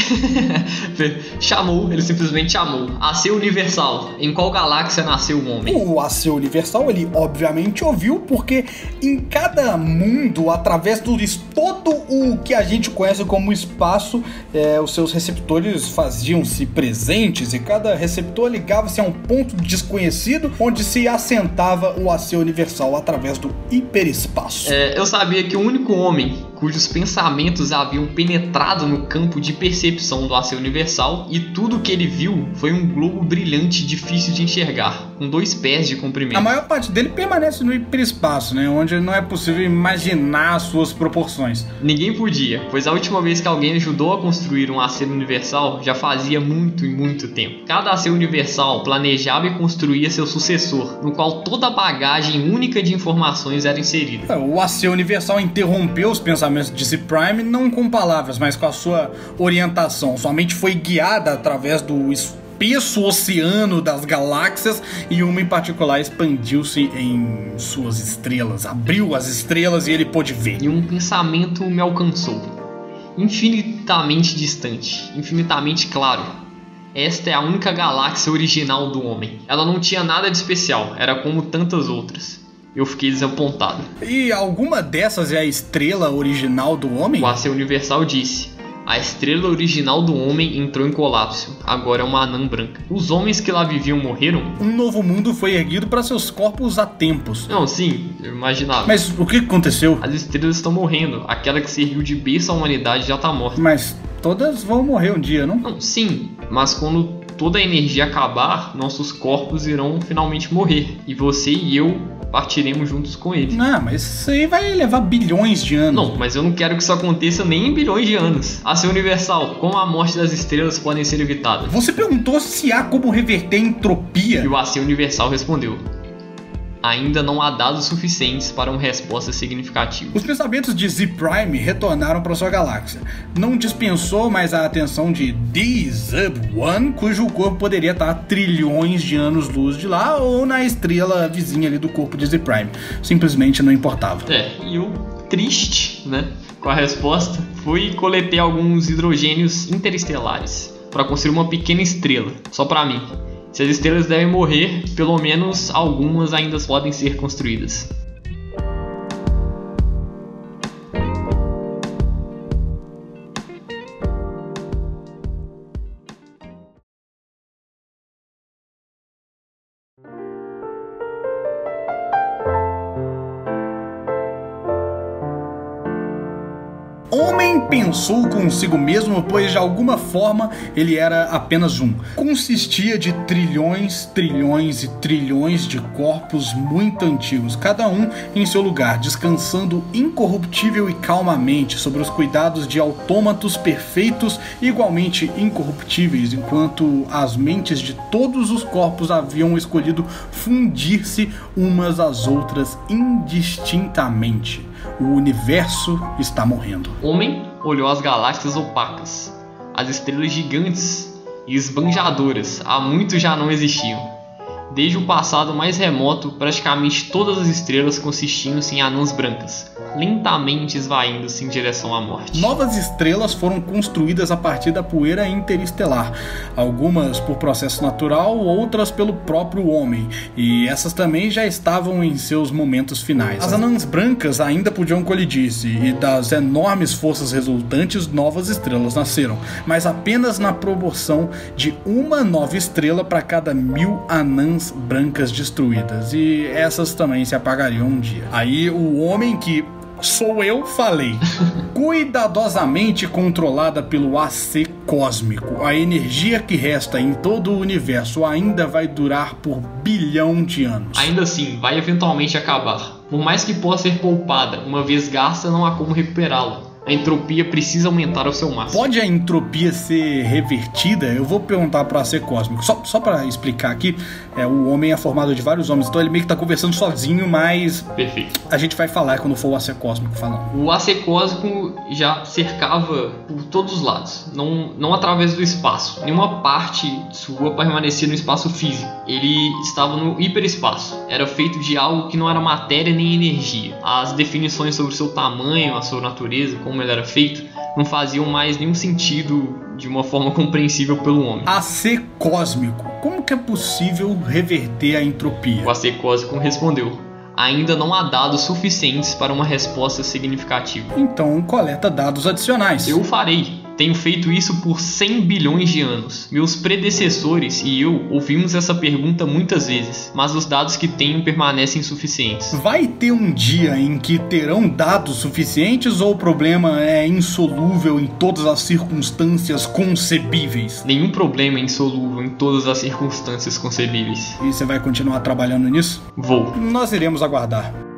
chamou, ele simplesmente chamou. A ser universal. Em qual galáxia nasceu o homem? O AC Universal, ele obviamente ouviu, porque em em cada mundo, através do todo o que a gente conhece como espaço, é, os seus receptores faziam-se presentes e cada receptor ligava-se a um ponto desconhecido onde se assentava o AC universal através do hiperespaço. É, eu sabia que o único homem cujos pensamentos haviam penetrado no campo de percepção do AC universal e tudo que ele viu foi um globo brilhante difícil de enxergar, com dois pés de comprimento. A maior parte dele permanece no hiperespaço, né, onde não é possível imaginar suas proporções. Ninguém podia, pois a última vez que alguém ajudou a construir um AC universal já fazia muito e muito tempo. Cada AC universal planejava e construía seu sucessor, no qual toda a bagagem única de informações era inserida. O AC universal interrompeu os pensamentos de Z Prime, não com palavras, mas com a sua orientação. Sua mente foi guiada através do espesso oceano das galáxias e uma em particular expandiu-se em suas estrelas, abriu as estrelas e ele pôde ver. E um pensamento me alcançou, infinitamente distante, infinitamente claro. Esta é a única galáxia original do homem. Ela não tinha nada de especial, era como tantas outras eu fiquei desapontado. E alguma dessas é a estrela original do homem? O AC Universal disse: a estrela original do homem entrou em colapso. Agora é uma anã branca. Os homens que lá viviam morreram? Um novo mundo foi erguido para seus corpos há tempos. Não, sim, eu imaginava. Mas o que aconteceu? As estrelas estão morrendo. Aquela que serviu de berço à humanidade já tá morta. Mas todas vão morrer um dia, não? Não, sim. Mas quando toda a energia acabar, nossos corpos irão finalmente morrer. E você e eu partiremos juntos com ele. Não, mas isso aí vai levar bilhões de anos. Não, mas eu não quero que isso aconteça nem em bilhões de anos. A ser universal, como a morte das estrelas podem ser evitadas? Você perguntou se há como reverter a entropia. E o AC Universal respondeu: ainda não há dados suficientes para uma resposta significativa. Os pensamentos de Z-Prime retornaram para sua galáxia. Não dispensou mais a atenção de D-Zub-1, cujo corpo poderia estar a trilhões de anos-luz de lá ou na estrela vizinha ali do corpo de Z-Prime. Simplesmente não importava. É, e o triste, né, com a resposta, fui coletei alguns hidrogênios interestelares para construir uma pequena estrela, só para mim. Se as estrelas devem morrer, pelo menos algumas ainda podem ser construídas. Pensou consigo mesmo, pois de alguma forma ele era apenas um. Consistia de trilhões, trilhões e trilhões de corpos muito antigos, cada um em seu lugar, descansando incorruptível e calmamente sobre os cuidados de autômatos perfeitos, igualmente incorruptíveis, enquanto as mentes de todos os corpos haviam escolhido fundir-se umas às outras indistintamente. O universo está morrendo. Homem olhou as galáxias opacas. As estrelas gigantes e esbanjadoras há muito já não existiam. Desde o passado mais remoto, praticamente todas as estrelas consistiam-se em anãs brancas, lentamente esvaindo-se em direção à morte. Novas estrelas foram construídas a partir da poeira interestelar, algumas por processo natural, outras pelo próprio homem, e essas também já estavam em seus momentos finais. As anãs brancas ainda podiam colidir-se, e das enormes forças resultantes, novas estrelas nasceram, mas apenas na proporção de uma nova estrela para cada mil anãs brancas destruídas e essas também se apagariam um dia. Aí o homem que sou eu falei, cuidadosamente controlada pelo AC cósmico. A energia que resta em todo o universo ainda vai durar por bilhão de anos. Ainda assim, vai eventualmente acabar. Por mais que possa ser poupada, uma vez gasta, não há como recuperá-la a entropia precisa aumentar ao seu máximo. Pode a entropia ser revertida? Eu vou perguntar para ser cósmico. Só, só para explicar aqui, é, o homem é formado de vários homens, então ele meio que tá conversando sozinho, mas. Perfeito. A gente vai falar quando for o AC cósmico falando. O AC cósmico já cercava por todos os lados, não, não através do espaço. Nenhuma parte sua permanecia no espaço físico. Ele estava no hiperespaço. Era feito de algo que não era matéria nem energia. As definições sobre o seu tamanho, a sua natureza, como como ele era feito, não faziam mais nenhum sentido de uma forma compreensível pelo homem. AC cósmico. Como que é possível reverter a entropia? O AC cósmico respondeu: Ainda não há dados suficientes para uma resposta significativa. Então coleta dados adicionais. Eu farei. Tenho feito isso por 100 bilhões de anos. Meus predecessores e eu ouvimos essa pergunta muitas vezes, mas os dados que tenho permanecem insuficientes. Vai ter um dia em que terão dados suficientes ou o problema é insolúvel em todas as circunstâncias concebíveis? Nenhum problema é insolúvel em todas as circunstâncias concebíveis. E você vai continuar trabalhando nisso? Vou. Nós iremos aguardar.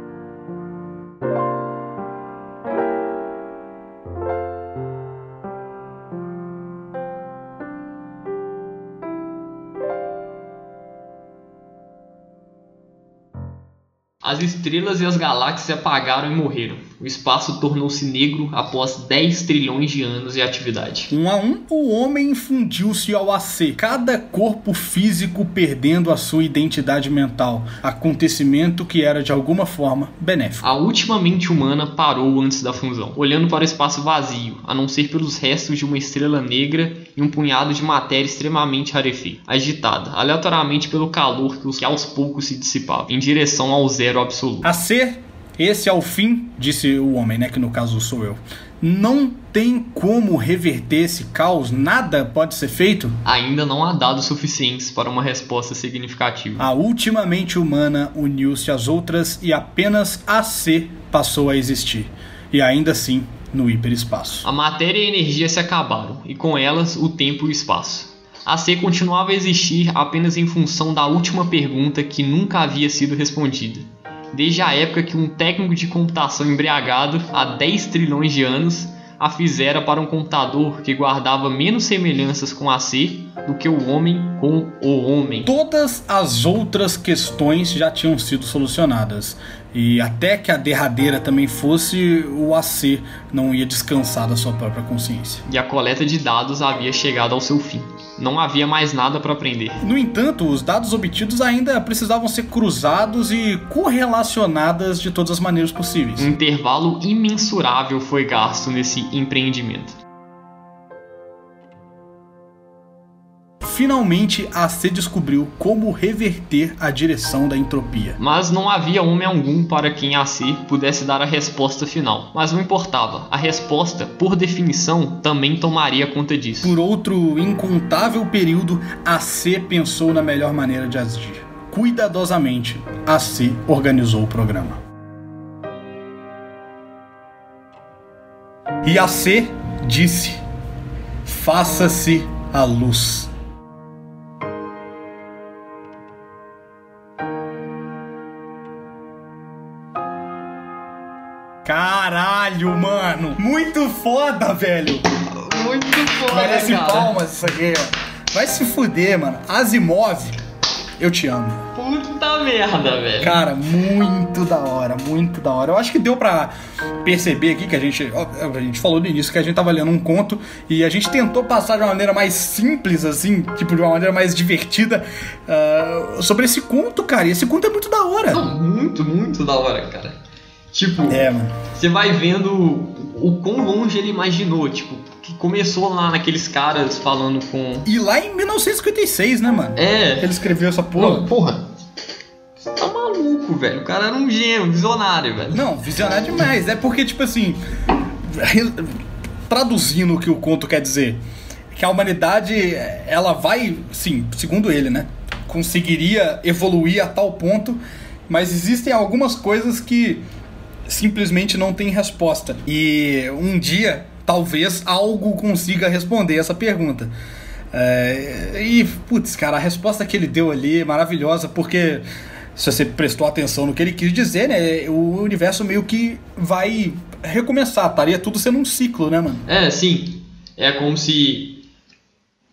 As estrelas e as galáxias se apagaram e morreram. O espaço tornou-se negro após 10 trilhões de anos de atividade. Um a um, o homem fundiu-se ao AC, cada corpo físico perdendo a sua identidade mental, acontecimento que era de alguma forma benéfico. A última mente humana parou antes da fusão, olhando para o espaço vazio, a não ser pelos restos de uma estrela negra e um punhado de matéria extremamente rarefeita, agitada aleatoriamente pelo calor que aos poucos se dissipava, em direção ao zero absoluto. A ser, esse é o fim, disse o homem, né? Que no caso sou eu. Não tem como reverter esse caos? Nada pode ser feito? Ainda não há dados suficientes para uma resposta significativa. A última mente humana uniu-se às outras e apenas a C passou a existir. E ainda assim, no hiperespaço. A matéria e a energia se acabaram, e com elas o tempo e o espaço. A C continuava a existir apenas em função da última pergunta que nunca havia sido respondida desde a época que um técnico de computação embriagado, há 10 trilhões de anos, a fizera para um computador que guardava menos semelhanças com a C do que o homem com o homem. Todas as outras questões já tinham sido solucionadas. E até que a derradeira também fosse, o AC não ia descansar da sua própria consciência. E a coleta de dados havia chegado ao seu fim. Não havia mais nada para aprender. No entanto, os dados obtidos ainda precisavam ser cruzados e correlacionados de todas as maneiras possíveis. Um intervalo imensurável foi gasto nesse empreendimento. Finalmente a C descobriu como reverter a direção da entropia. Mas não havia homem algum para quem a C pudesse dar a resposta final. Mas não importava, a resposta, por definição, também tomaria conta disso. Por outro incontável período, a C pensou na melhor maneira de agir. Cuidadosamente, a C organizou o programa. E a C disse: Faça-se a luz. Caralho, mano. Muito foda, velho. Muito foda, Merece cara. palmas isso aqui, ó. Vai se fuder, mano. Asimov, eu te amo. Puta merda, velho. Cara, muito da hora, muito da hora. Eu acho que deu pra perceber aqui que a gente. ó, A gente falou no início que a gente tava lendo um conto e a gente tentou passar de uma maneira mais simples, assim, tipo, de uma maneira mais divertida ah, sobre esse conto, cara. E esse conto é muito da hora. Não, muito, muito da hora, cara. Tipo, É, mano. você vai vendo o quão longe ele imaginou, tipo, que começou lá naqueles caras falando com. E lá em 1956, né, mano? É. Ele escreveu essa porra. Não, porra. Você tá maluco, velho. O cara era um gênio, um visionário, velho. Não, visionário demais. É porque, tipo assim, traduzindo o que o conto quer dizer, que a humanidade, ela vai, sim, segundo ele, né? Conseguiria evoluir a tal ponto, mas existem algumas coisas que simplesmente não têm resposta. E um dia, talvez algo consiga responder essa pergunta. É, e, putz, cara, a resposta que ele deu ali é maravilhosa, porque se você prestou atenção no que ele quis dizer, né? O universo meio que vai recomeçar, estaria tudo sendo um ciclo, né, mano? É, sim. É como se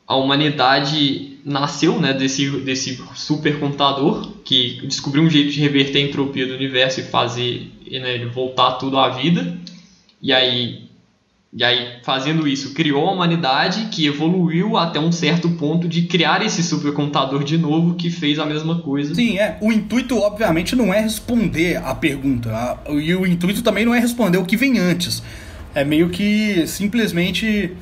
a humanidade nasceu, né, desse, desse supercomputador que descobriu um jeito de reverter a entropia do universo e fazer né, voltar tudo à vida. E aí, e aí, fazendo isso, criou a humanidade que evoluiu até um certo ponto de criar esse supercomputador de novo que fez a mesma coisa. Sim, é. O intuito, obviamente, não é responder a pergunta. E o intuito também não é responder o que vem antes. É meio que simplesmente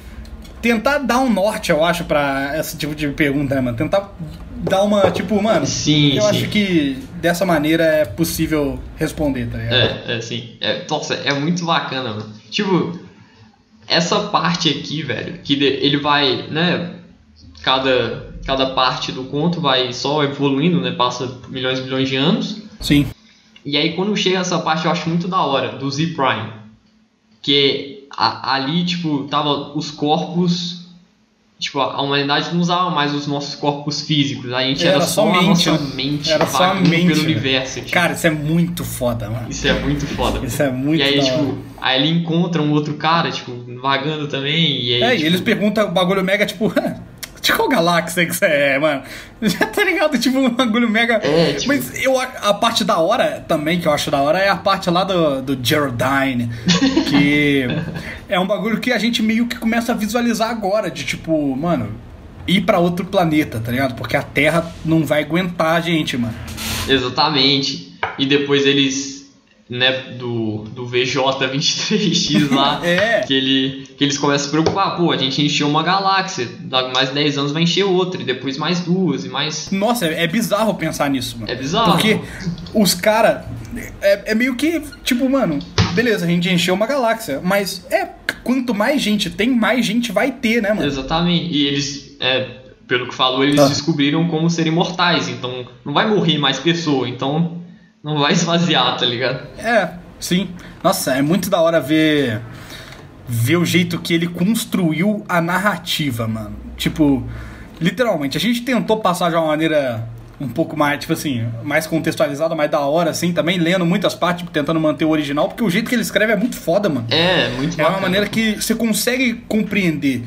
tentar dar um norte, eu acho, pra esse tipo de pergunta, né, mano? Tentar dar uma, tipo, mano, Sim, eu sim. acho que dessa maneira é possível responder, tá ligado? É, é sim. É, nossa, é muito bacana, mano. Tipo, essa parte aqui, velho, que ele vai, né? Cada, cada parte do conto vai só evoluindo, né? Passa milhões e milhões de anos. Sim. E aí quando chega essa parte eu acho muito da hora, do Z Prime. Que a- ali, tipo, tava os corpos. Tipo, a humanidade não usava mais os nossos corpos físicos. A gente Era era, só só a mente, nossa né? mente Era só mente, pelo velho. universo. Tipo. Cara, isso é muito foda, mano. Isso é muito foda. Isso é muito e aí, tipo, hora. aí ele encontra um outro cara, tipo, vagando também. E aí, É, e tipo, eles perguntam o bagulho mega, tipo, qual galáxia que você é, mano? Já tá ligado? Tipo, um bagulho mega. É, tipo- Mas eu, a parte da hora também, que eu acho da hora, é a parte lá do, do Geraldine. Que é um bagulho que a gente meio que começa a visualizar agora, de tipo, mano, ir pra outro planeta, tá ligado? Porque a Terra não vai aguentar a gente, mano. Exatamente. E depois eles, né, do, do VJ23X lá, É. que, ele, que eles começam a se preocupar, pô, a gente encheu uma galáxia, daqui mais 10 anos vai encher outra, e depois mais duas, e mais. Nossa, é, é bizarro pensar nisso, mano. É bizarro. Porque os caras. É, é meio que, tipo, mano, beleza, a gente encheu uma galáxia, mas é. Quanto mais gente tem, mais gente vai ter, né, mano? Exatamente. E eles, é, pelo que falou, eles Ah. descobriram como ser imortais, então não vai morrer mais pessoa, então não vai esvaziar, tá ligado? É, sim. Nossa, é muito da hora ver. Ver o jeito que ele construiu a narrativa, mano. Tipo, literalmente, a gente tentou passar de uma maneira um pouco mais, tipo assim, mais contextualizada, mais da hora, assim, também, lendo muitas partes, tentando manter o original, porque o jeito que ele escreve é muito foda, mano. É, muito É uma bacana. maneira que você consegue compreender.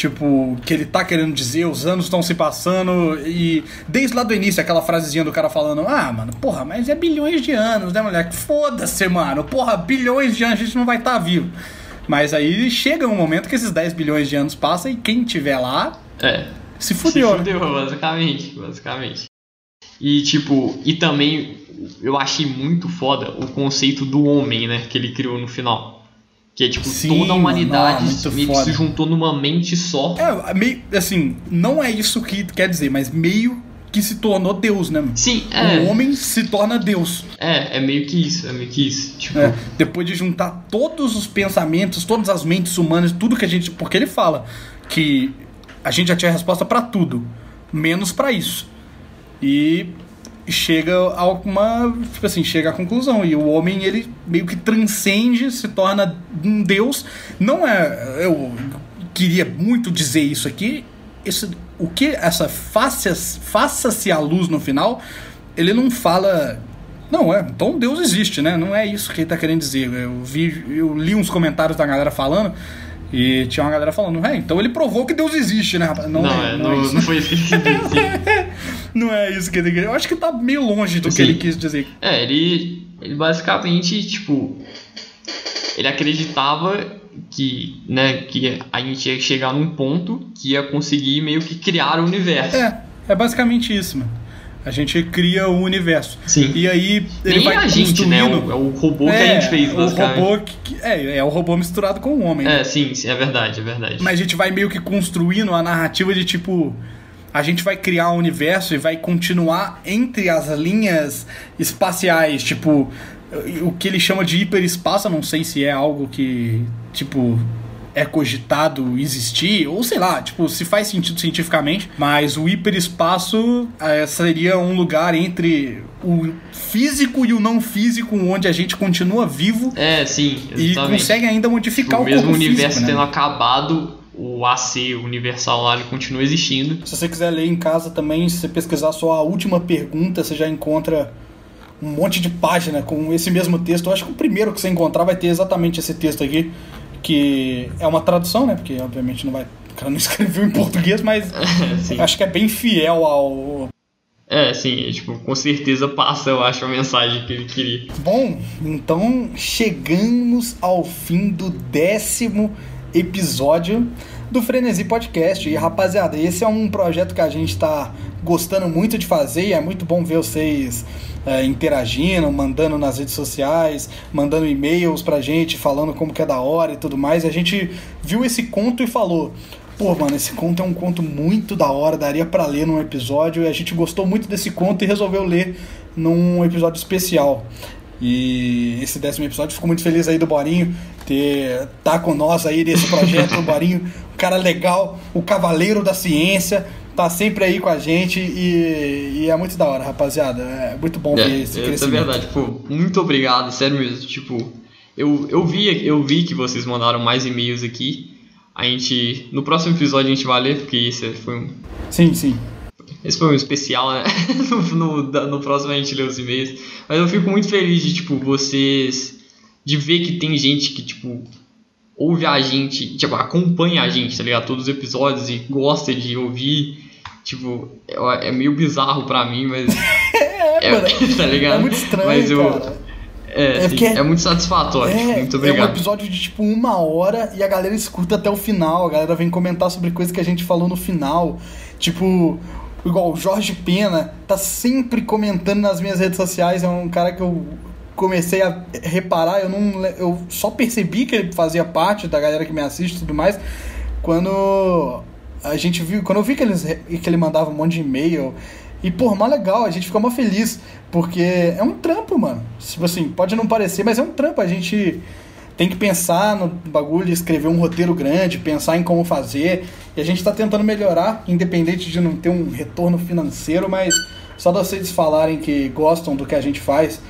Tipo, o que ele tá querendo dizer, os anos estão se passando e desde lá do início, aquela frasezinha do cara falando: Ah, mano, porra, mas é bilhões de anos, né, moleque? Foda-se, mano, porra, bilhões de anos a gente não vai estar vivo. Mas aí chega um momento que esses 10 bilhões de anos passam e quem tiver lá É. se fudeu, Se né? fudeu, basicamente, basicamente. E tipo, e também eu achei muito foda o conceito do homem, né, que ele criou no final. Que é tipo, Sim, toda a humanidade muito meio que se juntou numa mente só. É, meio, assim, não é isso que quer dizer, mas meio que se tornou Deus, né? Sim, O é. homem se torna Deus. É, é meio que isso, é meio que isso. Tipo, É, depois de juntar todos os pensamentos, todas as mentes humanas, tudo que a gente. Porque ele fala que a gente já tinha resposta pra tudo, menos pra isso. E chega a uma. Tipo assim, chega à conclusão. E o homem, ele meio que transcende, se torna um deus. Não é. Eu queria muito dizer isso aqui. Esse, o que essa faça-se faça a luz no final, ele não fala. Não, é. Então Deus existe, né? Não é isso que ele tá querendo dizer. Eu vi, eu li uns comentários da galera falando. E tinha uma galera falando, é, então ele provou que Deus existe, né, rapaz? não, é, não, isso. não foi isso que ele quis dizer. Não é isso que ele queria. Eu acho que tá meio longe do que Sim. ele quis dizer. É, ele, ele basicamente, tipo, ele acreditava que, né, que a gente ia chegar num ponto que ia conseguir meio que criar o universo. É, é basicamente isso, mano. A gente cria o universo. Sim. E aí ele Nem vai a gente, né? construindo- O, é o robô que a gente fez, o basicamente. robô que, é, é o robô misturado com o homem. né? É, sim, sim, é verdade, é verdade. Mas a gente vai meio que construindo a narrativa de tipo. A gente vai criar um universo e vai continuar entre as linhas espaciais, tipo. O que ele chama de hiperespaço, não sei se é algo que, tipo, é cogitado existir, ou sei lá, tipo, se faz sentido cientificamente, mas o hiperespaço eh, seria um lugar entre o físico e o não físico, onde a gente continua vivo É, sim, e exatamente. consegue ainda modificar o mesmo corpo o universo físico, né? tendo acabado, o AC universal lá ele continua existindo. Se você quiser ler em casa também, se você pesquisar só a última pergunta, você já encontra um monte de página com esse mesmo texto. Eu acho que o primeiro que você encontrar vai ter exatamente esse texto aqui, que é uma tradução, né? Porque obviamente não vai. O cara não escreveu em português, mas acho que é bem fiel ao. É, sim, tipo, com certeza passa, eu acho, a mensagem que ele queria. Bom, então chegamos ao fim do décimo episódio do Frenesi Podcast. E rapaziada, esse é um projeto que a gente está gostando muito de fazer e é muito bom ver vocês é, interagindo, mandando nas redes sociais, mandando e-mails pra gente, falando como que é da hora e tudo mais. E a gente viu esse conto e falou. pô, mano, esse conto é um conto muito da hora, daria para ler num episódio, e a gente gostou muito desse conto e resolveu ler num episódio especial. E esse décimo episódio ficou muito feliz aí do Borinho ter tá com nós aí nesse projeto, o Borinho, um cara legal, o cavaleiro da ciência, tá sempre aí com a gente e, e é muito da hora, rapaziada. É muito bom É, ver esse é, crescimento. é verdade, pô, muito obrigado, sério mesmo. Tipo, eu, eu, vi, eu vi que vocês mandaram mais e-mails aqui. A gente. No próximo episódio a gente vai ler, porque esse foi um. Sim, sim. Esse foi um especial, né? no, no, no próximo a gente lê os e-mails. Mas eu fico muito feliz de, tipo, vocês. De ver que tem gente que, tipo. Ouve a gente, tipo, acompanha a gente, tá ligado? Todos os episódios e gosta de ouvir. Tipo, é, é meio bizarro pra mim, mas. É, mano, tá ligado? é muito estranho, Mas eu, cara. É, É porque- é muito satisfatório. tipo, É, muito é um obrigado. episódio de tipo uma hora e a galera escuta até o final. A galera vem comentar sobre coisas que a gente falou no final. Tipo, igual o Jorge Pena tá sempre comentando nas minhas redes sociais. É um cara que eu comecei a reparar. Eu não, eu só percebi que ele fazia parte da galera que me assiste e tudo mais quando a gente viu, quando eu vi que, eles, que ele mandava um monte de e-mail. E, pô, mó legal, a gente ficou mó feliz, porque é um trampo, mano. Tipo assim, pode não parecer, mas é um trampo. A gente tem que pensar no bagulho, escrever um roteiro grande, pensar em como fazer. E a gente tá tentando melhorar, independente de não ter um retorno financeiro, mas só de vocês falarem que gostam do que a gente faz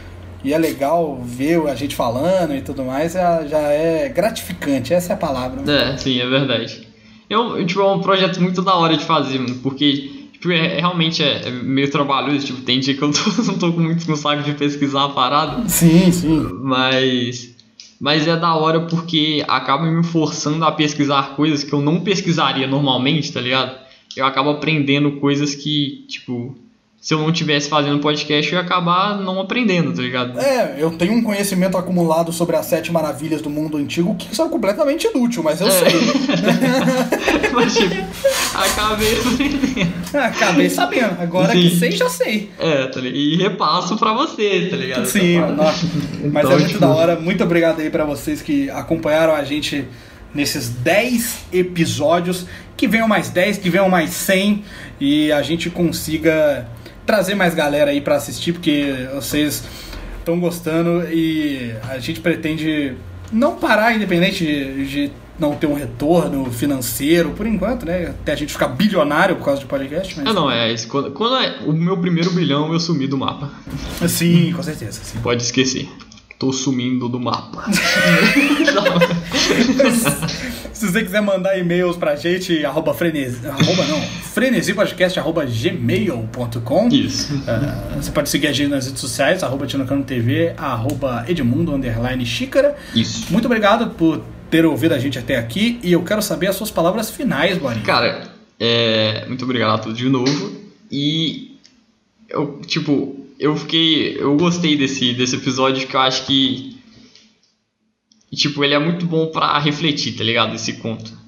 e é legal ver a gente falando e tudo mais, já já é gratificante, essa é a palavra. né? É, sim, é verdade. Eu, tipo, é um projeto muito da hora de fazer, mano, porque tipo, é, é- realmente é, é meio trabalhoso, tipo, tem dia que eu tô, não tô com muito com saco de pesquisar a parada, Sim, sim. mas mas é da hora porque acaba me forçando a pesquisar coisas que eu não pesquisaria normalmente, tá ligado? Eu acabo aprendendo coisas que, tipo, se eu não tivesse fazendo podcast, eu ia acabar não aprendendo, tá ligado? É, eu tenho um conhecimento acumulado sobre as sete maravilhas do mundo antigo que são completamente inútil, mas eu É. sei. Mas, tipo, acabei aprendendo. Acabei sabendo. Agora Sim. que sei, já sei. É, tá ligado? E repasso pra você, tá ligado? Sim, nossa. Mas Então, é muito tipo, da hora. Muito obrigado aí pra vocês que acompanharam a gente nesses 10 episódios. Que venham mais 10, que venham mais 100 e a gente consiga trazer mais galera aí pra assistir, porque vocês estão gostando e a gente pretende não parar, independente de, de não ter um retorno financeiro por enquanto, né? Até a gente ficar bilionário por causa de podcast. Mas... Ah, não, é isso. Quando, quando é o meu primeiro bilhão, eu sumi do mapa. Sim, com certeza. Sim. Pode esquecer. Tô sumindo do mapa. Se você quiser mandar e-mails pra gente, arroba frenesi, arroba não, frenesipodcast, arroba gmail.com. Isso. Ah, você pode seguir a gente nas redes sociais, arroba Tinocano TV, arroba Edmundo, underline Xícara. Isso. Muito obrigado por ter ouvido a gente até aqui e eu quero saber as suas palavras finais, Borinho. Cara, é, muito obrigado de novo. E eu, tipo, eu fiquei. Eu gostei desse, desse episódio que eu acho que. Tipo, ele é muito bom pra refletir, tá ligado? Esse conto.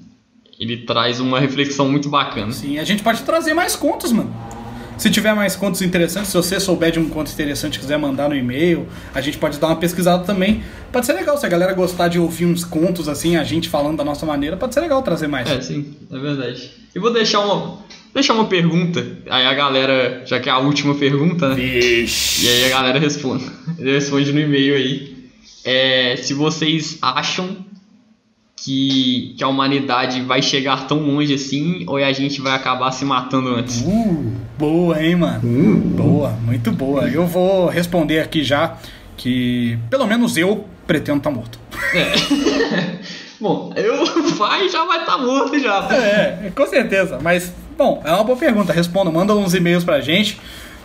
Ele traz uma reflexão muito bacana. Sim, a gente pode trazer mais contos, mano. Se tiver mais contos interessantes, se você souber de um conto interessante e quiser mandar no e-mail, a gente pode dar uma pesquisada também. Pode ser legal, se a galera gostar de ouvir uns contos assim, a gente falando da nossa maneira, pode ser legal trazer mais. É, sim, é verdade. E vou deixar uma, deixar uma pergunta. Aí a galera, já que é a última pergunta, né? Vixe. E aí a galera responde. Responde no e-mail aí. É, se vocês acham que, que a humanidade vai chegar tão longe assim, ou a gente vai acabar se matando antes. Uh, boa, hein, mano? Boa, muito boa. Eu vou responder aqui já que, pelo menos eu, pretendo estar morto. Bom, eu vai já vai estar morto já. tá? É, com certeza. Mas, bom, é uma boa pergunta. Responda, manda uns e-mails pra gente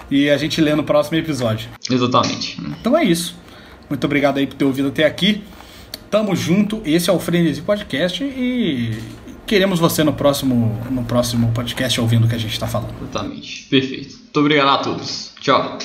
e a gente lê no próximo episódio. Exatamente. Então é isso. Muito obrigado aí por ter ouvido até aqui. Tamo junto. Esse é o Frenesi Podcast e queremos você no próximo, no próximo podcast ouvindo o que a gente tá falando. Exatamente. Perfeito. Muito obrigado a todos. Tchau.